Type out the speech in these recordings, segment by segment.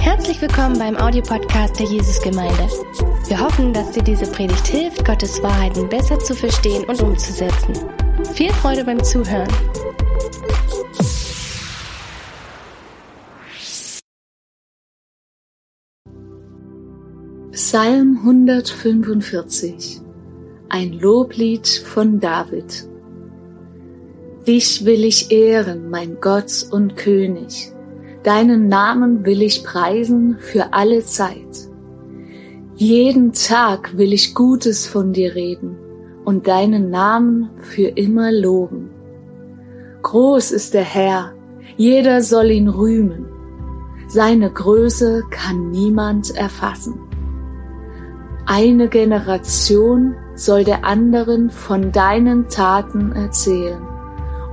Herzlich willkommen beim Audiopodcast der Jesusgemeinde. Wir hoffen, dass dir diese Predigt hilft, Gottes Wahrheiten besser zu verstehen und umzusetzen. Viel Freude beim Zuhören. Psalm 145 Ein Loblied von David Dich will ich ehren, mein Gott und König. Deinen Namen will ich preisen für alle Zeit. Jeden Tag will ich Gutes von dir reden und deinen Namen für immer loben. Groß ist der Herr, jeder soll ihn rühmen. Seine Größe kann niemand erfassen. Eine Generation soll der anderen von deinen Taten erzählen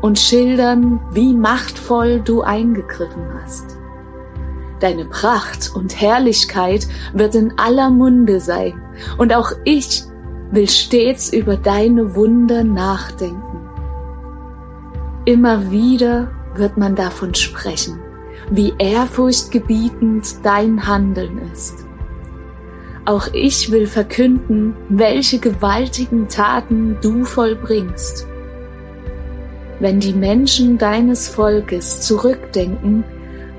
und schildern, wie machtvoll du eingegriffen hast. Deine Pracht und Herrlichkeit wird in aller Munde sein, und auch ich will stets über deine Wunder nachdenken. Immer wieder wird man davon sprechen, wie ehrfurchtgebietend dein Handeln ist. Auch ich will verkünden, welche gewaltigen Taten du vollbringst. Wenn die Menschen deines Volkes zurückdenken,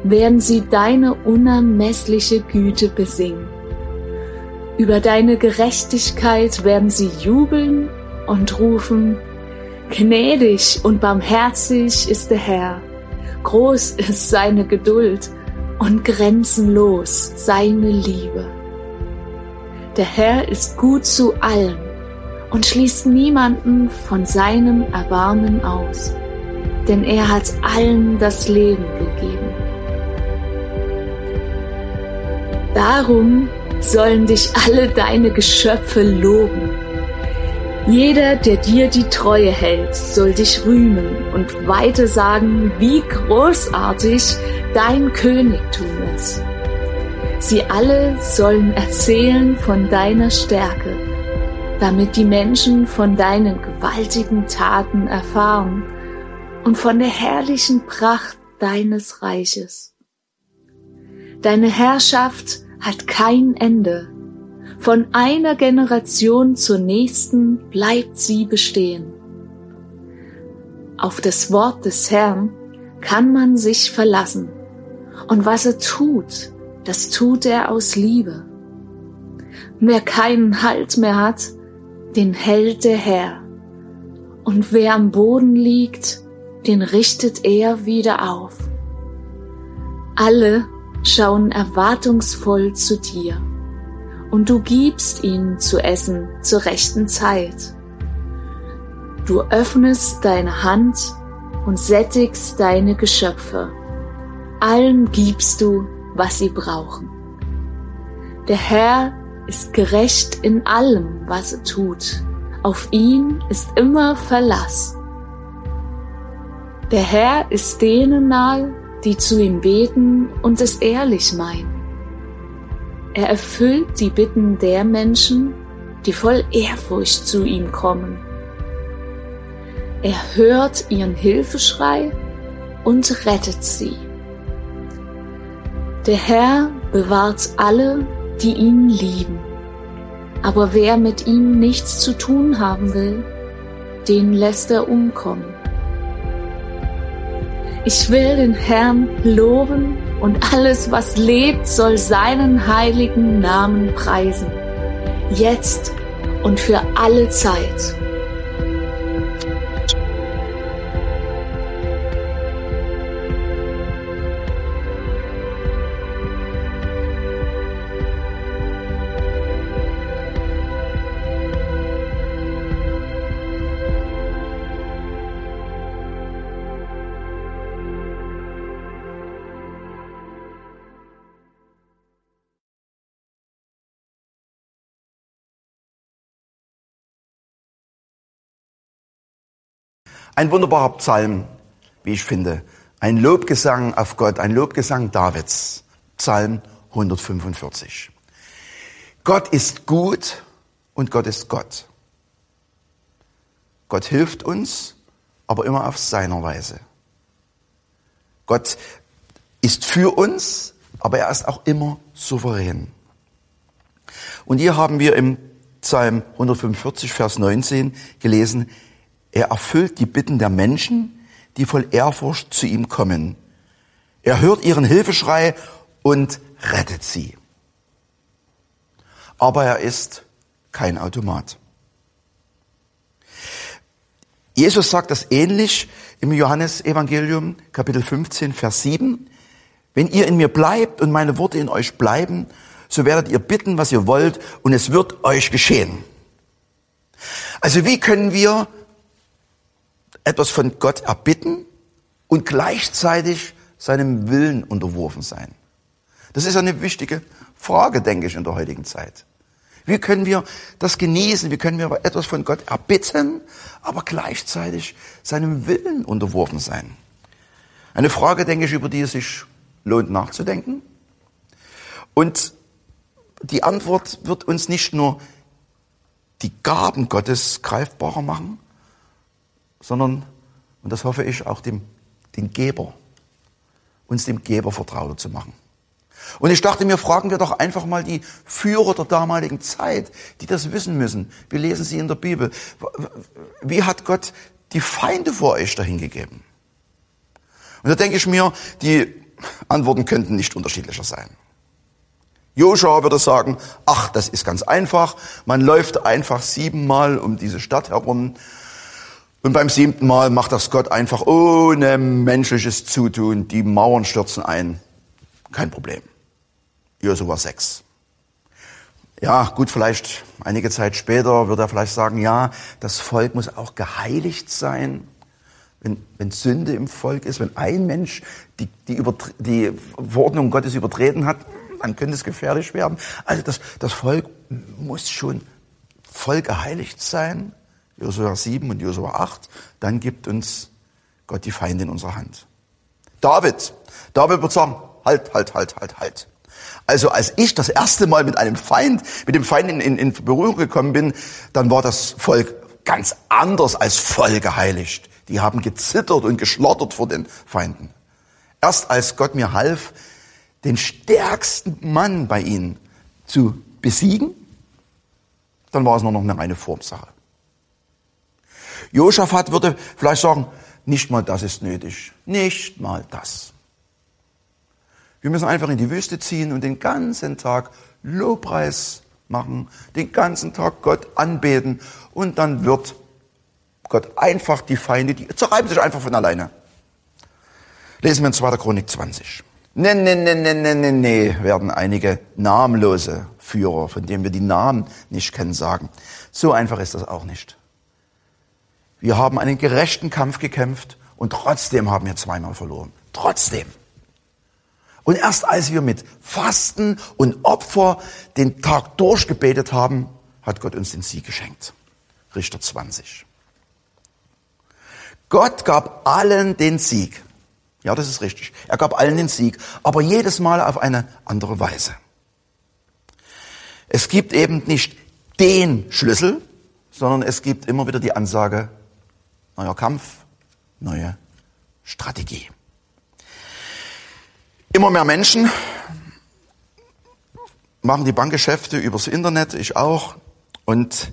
werden sie deine unermessliche Güte besingen. Über deine Gerechtigkeit werden sie jubeln und rufen, Gnädig und barmherzig ist der Herr, groß ist seine Geduld und grenzenlos seine Liebe. Der Herr ist gut zu allen und schließt niemanden von seinem Erbarmen aus, denn er hat allen das Leben gegeben. Darum sollen dich alle deine Geschöpfe loben. Jeder, der dir die Treue hält, soll dich rühmen und weiter sagen, wie großartig dein Königtum ist. Sie alle sollen erzählen von deiner Stärke damit die Menschen von deinen gewaltigen Taten erfahren und von der herrlichen Pracht deines Reiches. Deine Herrschaft hat kein Ende. Von einer Generation zur nächsten bleibt sie bestehen. Auf das Wort des Herrn kann man sich verlassen. Und was er tut, das tut er aus Liebe. Wer keinen Halt mehr hat, den hält der Herr. Und wer am Boden liegt, den richtet er wieder auf. Alle schauen erwartungsvoll zu dir, und du gibst ihnen zu essen zur rechten Zeit. Du öffnest deine Hand und sättigst deine Geschöpfe. Allen gibst du, was sie brauchen. Der Herr ist gerecht in allem, was er tut. Auf ihn ist immer Verlass. Der Herr ist denen nahe, die zu ihm beten und es ehrlich meinen. Er erfüllt die Bitten der Menschen, die voll Ehrfurcht zu ihm kommen. Er hört ihren Hilfeschrei und rettet sie. Der Herr bewahrt alle, die ihn lieben. Aber wer mit ihm nichts zu tun haben will, den lässt er umkommen. Ich will den Herrn loben und alles, was lebt, soll seinen heiligen Namen preisen, jetzt und für alle Zeit. Ein wunderbarer Psalm, wie ich finde. Ein Lobgesang auf Gott, ein Lobgesang Davids. Psalm 145. Gott ist gut und Gott ist Gott. Gott hilft uns, aber immer auf seiner Weise. Gott ist für uns, aber er ist auch immer souverän. Und hier haben wir im Psalm 145, Vers 19 gelesen, er erfüllt die Bitten der Menschen, die voll Ehrfurcht zu ihm kommen. Er hört ihren Hilfeschrei und rettet sie. Aber er ist kein Automat. Jesus sagt das ähnlich im Johannesevangelium Kapitel 15 Vers 7. Wenn ihr in mir bleibt und meine Worte in euch bleiben, so werdet ihr bitten, was ihr wollt, und es wird euch geschehen. Also wie können wir etwas von Gott erbitten und gleichzeitig seinem Willen unterworfen sein? Das ist eine wichtige Frage, denke ich, in der heutigen Zeit. Wie können wir das genießen? Wie können wir etwas von Gott erbitten, aber gleichzeitig seinem Willen unterworfen sein? Eine Frage, denke ich, über die es sich lohnt nachzudenken. Und die Antwort wird uns nicht nur die Gaben Gottes greifbarer machen, sondern, und das hoffe ich, auch dem, den Geber, uns dem Geber vertrauter zu machen. Und ich dachte mir, fragen wir doch einfach mal die Führer der damaligen Zeit, die das wissen müssen. Wir lesen sie in der Bibel. Wie hat Gott die Feinde vor euch dahin gegeben? Und da denke ich mir, die Antworten könnten nicht unterschiedlicher sein. Joshua würde sagen, ach, das ist ganz einfach. Man läuft einfach siebenmal um diese Stadt herum. Und beim siebten Mal macht das Gott einfach ohne menschliches Zutun. Die Mauern stürzen ein. Kein Problem. Josua 6. Ja, gut, vielleicht einige Zeit später wird er vielleicht sagen, ja, das Volk muss auch geheiligt sein. Wenn, wenn Sünde im Volk ist, wenn ein Mensch die, die, die Verordnung Gottes übertreten hat, dann könnte es gefährlich werden. Also das, das Volk muss schon voll geheiligt sein. Josua 7 und Josua 8. Dann gibt uns Gott die Feinde in unserer Hand. David. David wird sagen, halt, halt, halt, halt, halt. Also als ich das erste Mal mit einem Feind, mit dem Feind in, in, in Berührung gekommen bin, dann war das Volk ganz anders als voll geheiligt. Die haben gezittert und geschlottert vor den Feinden. Erst als Gott mir half, den stärksten Mann bei ihnen zu besiegen, dann war es nur noch eine reine Formsache. Josaphat würde vielleicht sagen, nicht mal das ist nötig. Nicht mal das. Wir müssen einfach in die Wüste ziehen und den ganzen Tag Lobpreis machen, den ganzen Tag Gott anbeten und dann wird Gott einfach die Feinde, die zerreiben sich einfach von alleine. Lesen wir in 2. Chronik 20. Nee, nee, nee, nee, nee, nee, nee, werden einige namenlose Führer, von denen wir die Namen nicht kennen, sagen. So einfach ist das auch nicht. Wir haben einen gerechten Kampf gekämpft und trotzdem haben wir zweimal verloren. Trotzdem. Und erst als wir mit Fasten und Opfer den Tag durchgebetet haben, hat Gott uns den Sieg geschenkt. Richter 20. Gott gab allen den Sieg. Ja, das ist richtig. Er gab allen den Sieg, aber jedes Mal auf eine andere Weise. Es gibt eben nicht den Schlüssel, sondern es gibt immer wieder die Ansage, neuer Kampf, neue Strategie. Immer mehr Menschen machen die Bankgeschäfte übers Internet, ich auch. Und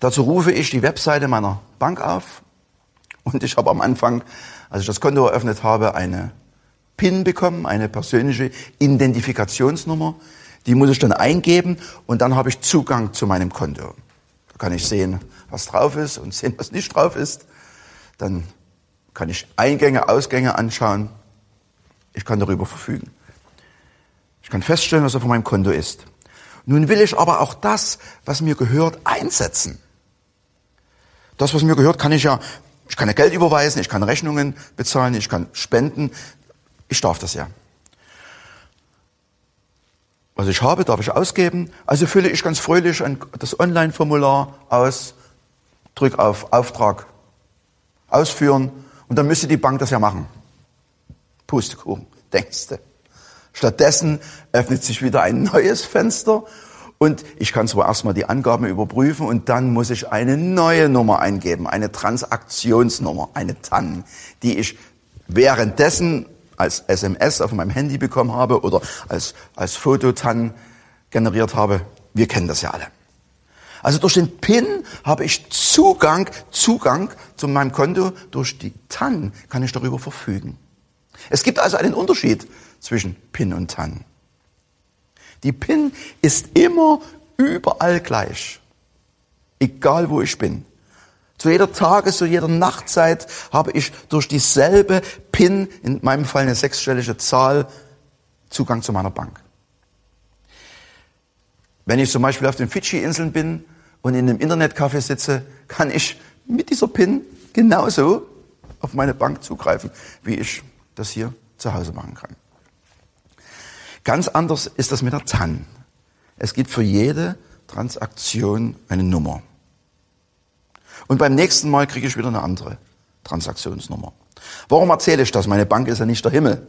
dazu rufe ich die Webseite meiner Bank auf. Und ich habe am Anfang, als ich das Konto eröffnet habe, eine PIN bekommen, eine persönliche Identifikationsnummer. Die muss ich dann eingeben und dann habe ich Zugang zu meinem Konto. Kann ich sehen, was drauf ist und sehen, was nicht drauf ist. Dann kann ich Eingänge, Ausgänge anschauen. Ich kann darüber verfügen. Ich kann feststellen, was auf meinem Konto ist. Nun will ich aber auch das, was mir gehört, einsetzen. Das, was mir gehört, kann ich ja, ich kann ja Geld überweisen, ich kann Rechnungen bezahlen, ich kann spenden. Ich darf das ja. Was ich habe, darf ich ausgeben. Also fülle ich ganz fröhlich das Online-Formular aus, drücke auf Auftrag ausführen und dann müsste die Bank das ja machen. Pustekuchen, denkst du. Stattdessen öffnet sich wieder ein neues Fenster und ich kann zwar erstmal die Angaben überprüfen und dann muss ich eine neue Nummer eingeben, eine Transaktionsnummer, eine TAN, die ich währenddessen als SMS auf meinem Handy bekommen habe oder als, als Fototan generiert habe. Wir kennen das ja alle. Also durch den PIN habe ich Zugang, Zugang zu meinem Konto. Durch die TAN kann ich darüber verfügen. Es gibt also einen Unterschied zwischen PIN und TAN. Die PIN ist immer überall gleich. Egal wo ich bin. Zu jeder Tages-, zu jeder Nachtzeit habe ich durch dieselbe PIN, in meinem Fall eine sechsstellige Zahl, Zugang zu meiner Bank. Wenn ich zum Beispiel auf den Fidschi-Inseln bin und in einem Internetcafé sitze, kann ich mit dieser PIN genauso auf meine Bank zugreifen, wie ich das hier zu Hause machen kann. Ganz anders ist das mit der TAN. Es gibt für jede Transaktion eine Nummer. Und beim nächsten Mal kriege ich wieder eine andere Transaktionsnummer. Warum erzähle ich das? Meine Bank ist ja nicht der Himmel.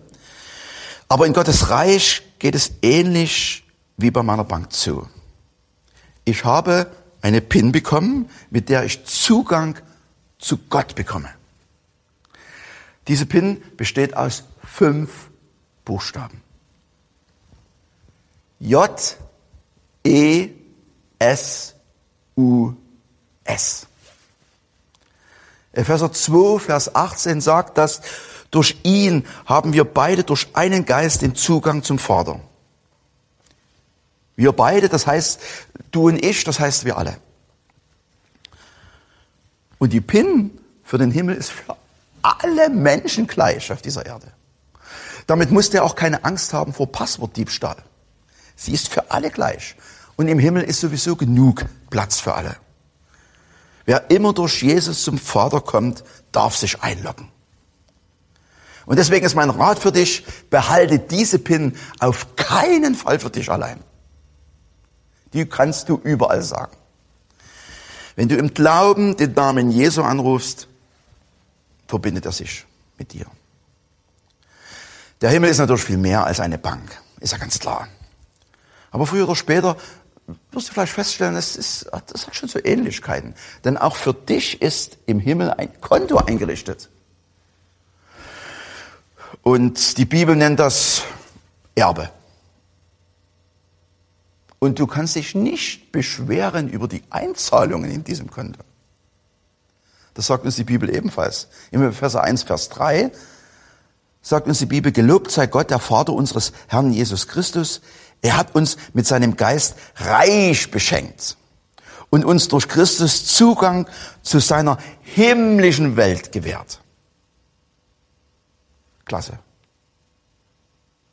Aber in Gottes Reich geht es ähnlich wie bei meiner Bank zu. Ich habe eine PIN bekommen, mit der ich Zugang zu Gott bekomme. Diese PIN besteht aus fünf Buchstaben. J, E, S, U, S. Epheser 2, Vers 18 sagt, dass durch ihn haben wir beide durch einen Geist den Zugang zum Vater. Wir beide, das heißt du und ich, das heißt wir alle. Und die PIN für den Himmel ist für alle Menschen gleich auf dieser Erde. Damit muss der auch keine Angst haben vor Passwortdiebstahl. Sie ist für alle gleich. Und im Himmel ist sowieso genug Platz für alle. Wer immer durch Jesus zum Vater kommt, darf sich einloggen. Und deswegen ist mein Rat für dich, behalte diese PIN auf keinen Fall für dich allein. Die kannst du überall sagen. Wenn du im Glauben den Namen Jesu anrufst, verbindet er sich mit dir. Der Himmel ist natürlich viel mehr als eine Bank, ist ja ganz klar. Aber früher oder später wirst du vielleicht feststellen, es, ist, das hat schon so Ähnlichkeiten. Denn auch für dich ist im Himmel ein Konto eingerichtet. Und die Bibel nennt das Erbe. Und du kannst dich nicht beschweren über die Einzahlungen in diesem Konto. Das sagt uns die Bibel ebenfalls. Im Vers 1, Vers 3 sagt uns die Bibel, gelobt sei Gott, der Vater unseres Herrn Jesus Christus, er hat uns mit seinem Geist reich beschenkt und uns durch Christus Zugang zu seiner himmlischen Welt gewährt. Klasse.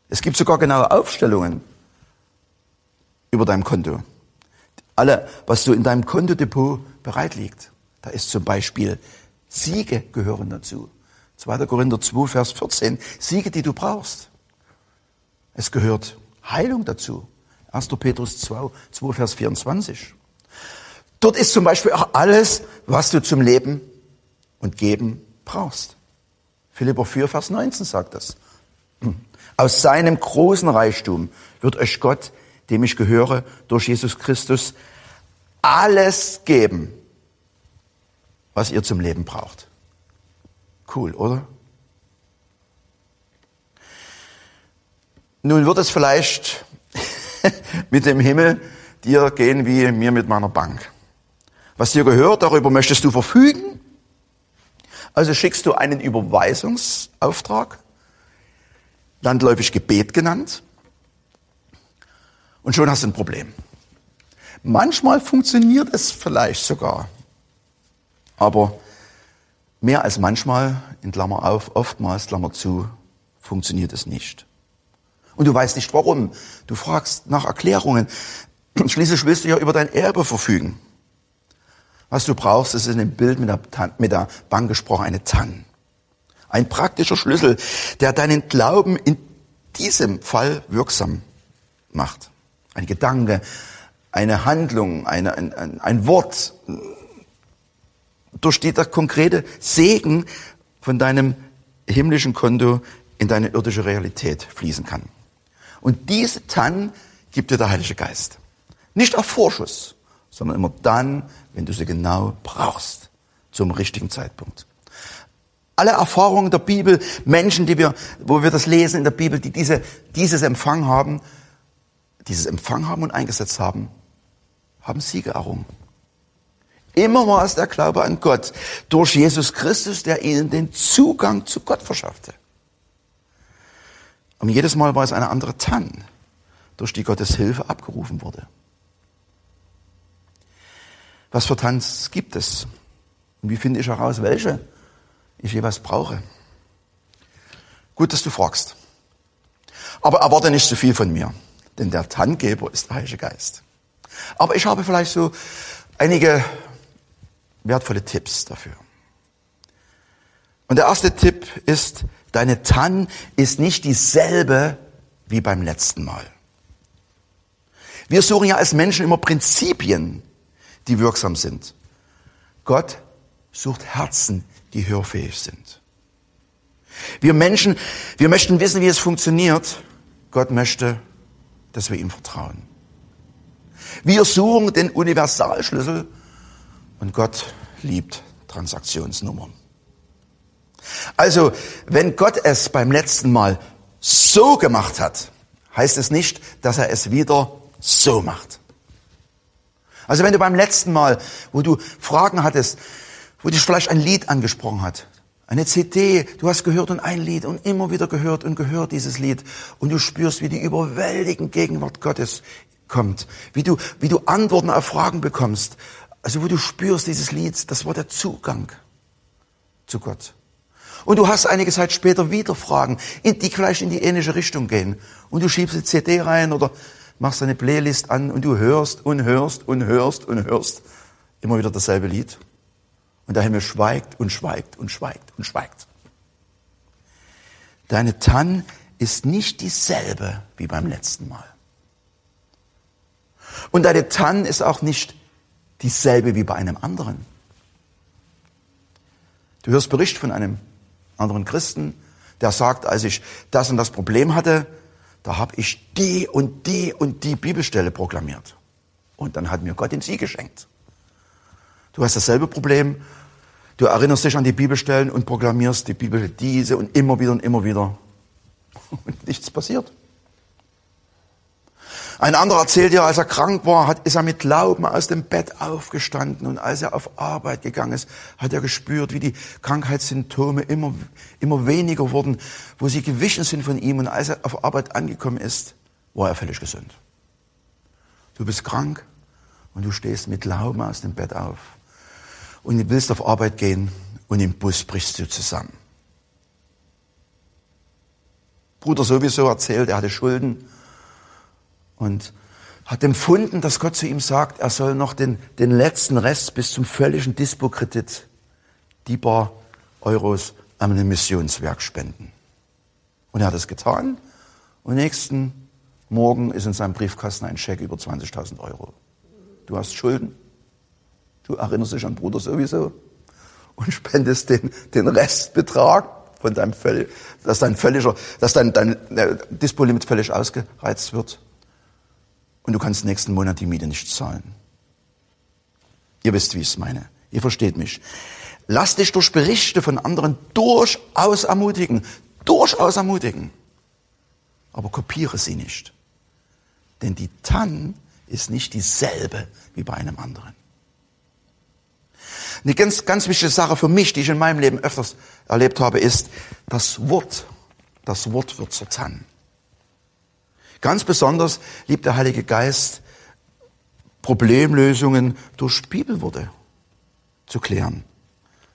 Es gibt sogar genaue Aufstellungen über deinem Konto. Alle, was so in deinem Kontodepot bereit liegt. Da ist zum Beispiel Siege gehören dazu. 2. Korinther 2, Vers 14. Siege, die du brauchst. Es gehört Heilung dazu. 1. Petrus 2, 2, Vers 24. Dort ist zum Beispiel auch alles, was du zum Leben und Geben brauchst. Philipper 4, Vers 19 sagt das. Aus seinem großen Reichtum wird euch Gott, dem ich gehöre, durch Jesus Christus alles geben, was ihr zum Leben braucht. Cool, oder? Nun wird es vielleicht mit dem Himmel dir gehen wie mir mit meiner Bank. Was dir gehört, darüber möchtest du verfügen. Also schickst du einen Überweisungsauftrag, landläufig Gebet genannt, und schon hast du ein Problem. Manchmal funktioniert es vielleicht sogar, aber mehr als manchmal, in Klammer auf, oftmals, Klammer zu, funktioniert es nicht. Und du weißt nicht warum. Du fragst nach Erklärungen. Schließlich willst du ja über dein Erbe verfügen. Was du brauchst, ist in dem Bild mit der, mit der Bank gesprochen eine TAN. Ein praktischer Schlüssel, der deinen Glauben in diesem Fall wirksam macht. Ein Gedanke, eine Handlung, eine, ein, ein, ein Wort, durch die der konkrete Segen von deinem himmlischen Konto in deine irdische Realität fließen kann. Und diese TAN gibt dir der Heilige Geist. Nicht auf Vorschuss, sondern immer dann, wenn du sie genau brauchst, zum richtigen Zeitpunkt. Alle Erfahrungen der Bibel, Menschen, die wir, wo wir das lesen in der Bibel, die diese, dieses Empfang haben, dieses Empfang haben und eingesetzt haben, haben Siege errungen. Immer war es der Glaube an Gott durch Jesus Christus, der ihnen den Zugang zu Gott verschaffte. Und jedes Mal war es eine andere Tann, durch die Gottes Hilfe abgerufen wurde. Was für Tanz gibt es? Und wie finde ich heraus, welche ich jeweils brauche? Gut, dass du fragst. Aber erwarte nicht zu viel von mir, denn der Tanngeber ist der Heilige Geist. Aber ich habe vielleicht so einige wertvolle Tipps dafür. Und der erste Tipp ist, deine Tann ist nicht dieselbe wie beim letzten Mal. Wir suchen ja als Menschen immer Prinzipien, die wirksam sind. Gott sucht Herzen, die hörfähig sind. Wir Menschen, wir möchten wissen, wie es funktioniert. Gott möchte, dass wir ihm vertrauen. Wir suchen den Universalschlüssel und Gott liebt Transaktionsnummern. Also, wenn Gott es beim letzten Mal so gemacht hat, heißt es nicht, dass er es wieder so macht. Also wenn du beim letzten Mal, wo du Fragen hattest, wo dich vielleicht ein Lied angesprochen hat, eine CD, du hast gehört und ein Lied und immer wieder gehört und gehört dieses Lied und du spürst, wie die überwältigende Gegenwart Gottes kommt, wie du, wie du Antworten auf Fragen bekommst, also wo du spürst, dieses Lied, das war der Zugang zu Gott. Und du hast einige Zeit später wieder Fragen, die vielleicht in die ähnliche Richtung gehen. Und du schiebst eine CD rein oder machst eine Playlist an und du hörst und hörst und hörst und hörst immer wieder dasselbe Lied. Und der Himmel schweigt und schweigt und schweigt und schweigt. Deine Tann ist nicht dieselbe wie beim letzten Mal. Und deine Tann ist auch nicht dieselbe wie bei einem anderen. Du hörst Bericht von einem anderen Christen, der sagt, als ich das und das Problem hatte, da habe ich die und die und die Bibelstelle proklamiert. Und dann hat mir Gott den Sieg geschenkt. Du hast dasselbe Problem, du erinnerst dich an die Bibelstellen und proklamierst die Bibel diese und immer wieder und immer wieder. Und nichts passiert. Ein anderer erzählt ja, als er krank war, hat, ist er mit Glauben aus dem Bett aufgestanden und als er auf Arbeit gegangen ist, hat er gespürt, wie die Krankheitssymptome immer, immer weniger wurden, wo sie gewichen sind von ihm und als er auf Arbeit angekommen ist, war er völlig gesund. Du bist krank und du stehst mit Glauben aus dem Bett auf und du willst auf Arbeit gehen und im Bus brichst du zusammen. Bruder sowieso erzählt, er hatte Schulden und hat empfunden, dass Gott zu ihm sagt, er soll noch den, den letzten Rest bis zum völligen Dispo-Kredit, die paar Euros, an einem Missionswerk spenden. Und er hat es getan. Und nächsten Morgen ist in seinem Briefkasten ein Scheck über 20.000 Euro. Du hast Schulden. Du erinnerst dich an Bruder sowieso und spendest den, den Restbetrag von deinem dass dein völliger, dass dein, dein äh, Dispo-Limit völlig ausgereizt wird und du kannst nächsten Monat die Miete nicht zahlen. Ihr wisst, wie ich es meine. Ihr versteht mich. Lass dich durch Berichte von anderen durchaus ermutigen. Durchaus ermutigen. Aber kopiere sie nicht. Denn die Tann ist nicht dieselbe wie bei einem anderen. Eine ganz, ganz wichtige Sache für mich, die ich in meinem Leben öfters erlebt habe, ist, das Wort, das Wort wird zur Tann. Ganz besonders liebt der Heilige Geist Problemlösungen durch Bibelworte zu klären.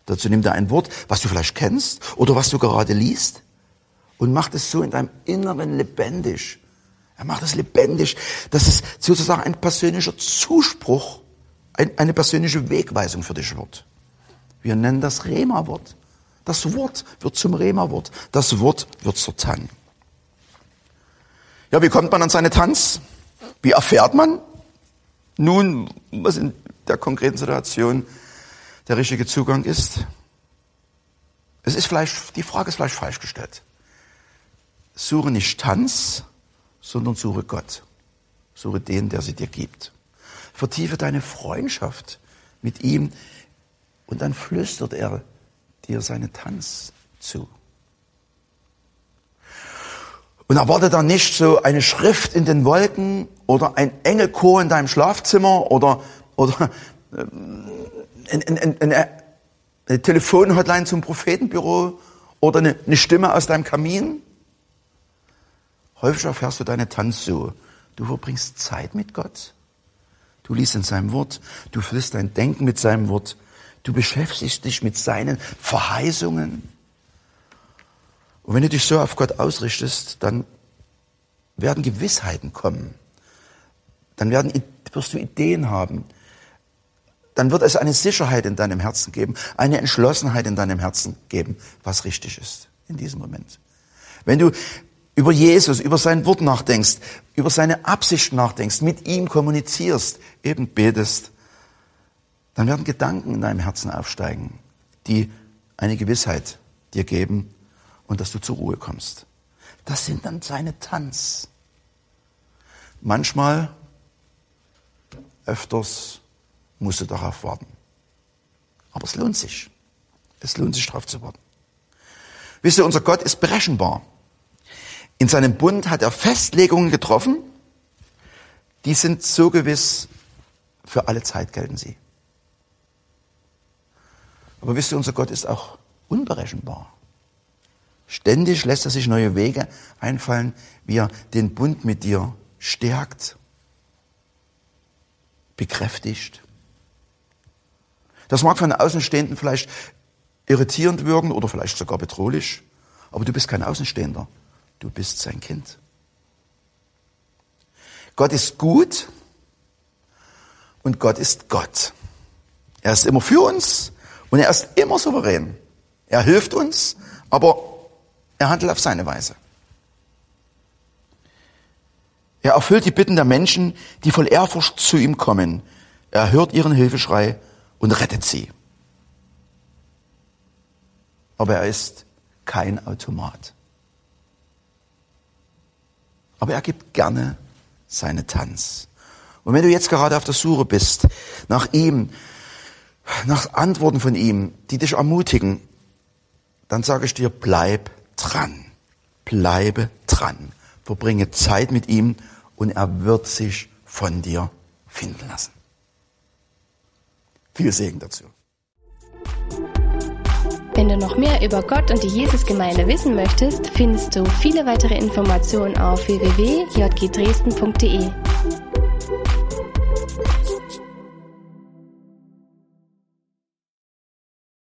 Dazu nimmt er ein Wort, was du vielleicht kennst oder was du gerade liest und macht es so in deinem Inneren lebendig. Er macht es lebendig, dass es sozusagen ein persönlicher Zuspruch, eine persönliche Wegweisung für dich wird. Wir nennen das Rema-Wort. Das Wort wird zum Rema-Wort. Das Wort wird zur Tann. Ja, wie kommt man an seine Tanz? Wie erfährt man nun, was in der konkreten Situation der richtige Zugang ist? Es ist vielleicht, die Frage ist vielleicht falsch gestellt. Suche nicht Tanz, sondern suche Gott. Suche den, der sie dir gibt. Vertiefe deine Freundschaft mit ihm und dann flüstert er dir seinen Tanz zu. Und erwarte dann nicht so eine Schrift in den Wolken oder ein Engelchor in deinem Schlafzimmer oder, oder äh, eine, eine, eine, eine Telefonhotline zum Prophetenbüro oder eine, eine Stimme aus deinem Kamin. Häufig erfährst du deine Tanz so. Du verbringst Zeit mit Gott. Du liest in seinem Wort. Du füllst dein Denken mit seinem Wort. Du beschäftigst dich mit seinen Verheißungen. Und wenn du dich so auf Gott ausrichtest, dann werden Gewissheiten kommen. Dann werden, wirst du Ideen haben. Dann wird es eine Sicherheit in deinem Herzen geben, eine Entschlossenheit in deinem Herzen geben, was richtig ist in diesem Moment. Wenn du über Jesus, über sein Wort nachdenkst, über seine Absicht nachdenkst, mit ihm kommunizierst, eben betest, dann werden Gedanken in deinem Herzen aufsteigen, die eine Gewissheit dir geben, und dass du zur Ruhe kommst. Das sind dann seine Tanz. Manchmal, öfters, musst du darauf warten. Aber es lohnt sich. Es lohnt sich darauf zu warten. Wisst ihr, unser Gott ist berechenbar. In seinem Bund hat er Festlegungen getroffen, die sind so gewiss, für alle Zeit gelten sie. Aber wisst ihr, unser Gott ist auch unberechenbar. Ständig lässt er sich neue Wege einfallen, wie er den Bund mit dir stärkt, bekräftigt. Das mag von Außenstehenden vielleicht irritierend wirken oder vielleicht sogar bedrohlich, aber du bist kein Außenstehender, du bist sein Kind. Gott ist gut und Gott ist Gott. Er ist immer für uns und er ist immer souverän. Er hilft uns, aber er handelt auf seine Weise. Er erfüllt die Bitten der Menschen, die voll Ehrfurcht zu ihm kommen. Er hört ihren Hilfeschrei und rettet sie. Aber er ist kein Automat. Aber er gibt gerne seine Tanz. Und wenn du jetzt gerade auf der Suche bist nach ihm, nach Antworten von ihm, die dich ermutigen, dann sage ich dir, bleib dran. Bleibe dran. Verbringe Zeit mit ihm und er wird sich von dir finden lassen. Viel Segen dazu. Wenn du noch mehr über Gott und die Jesusgemeinde wissen möchtest, findest du viele weitere Informationen auf www.jgdresden.de.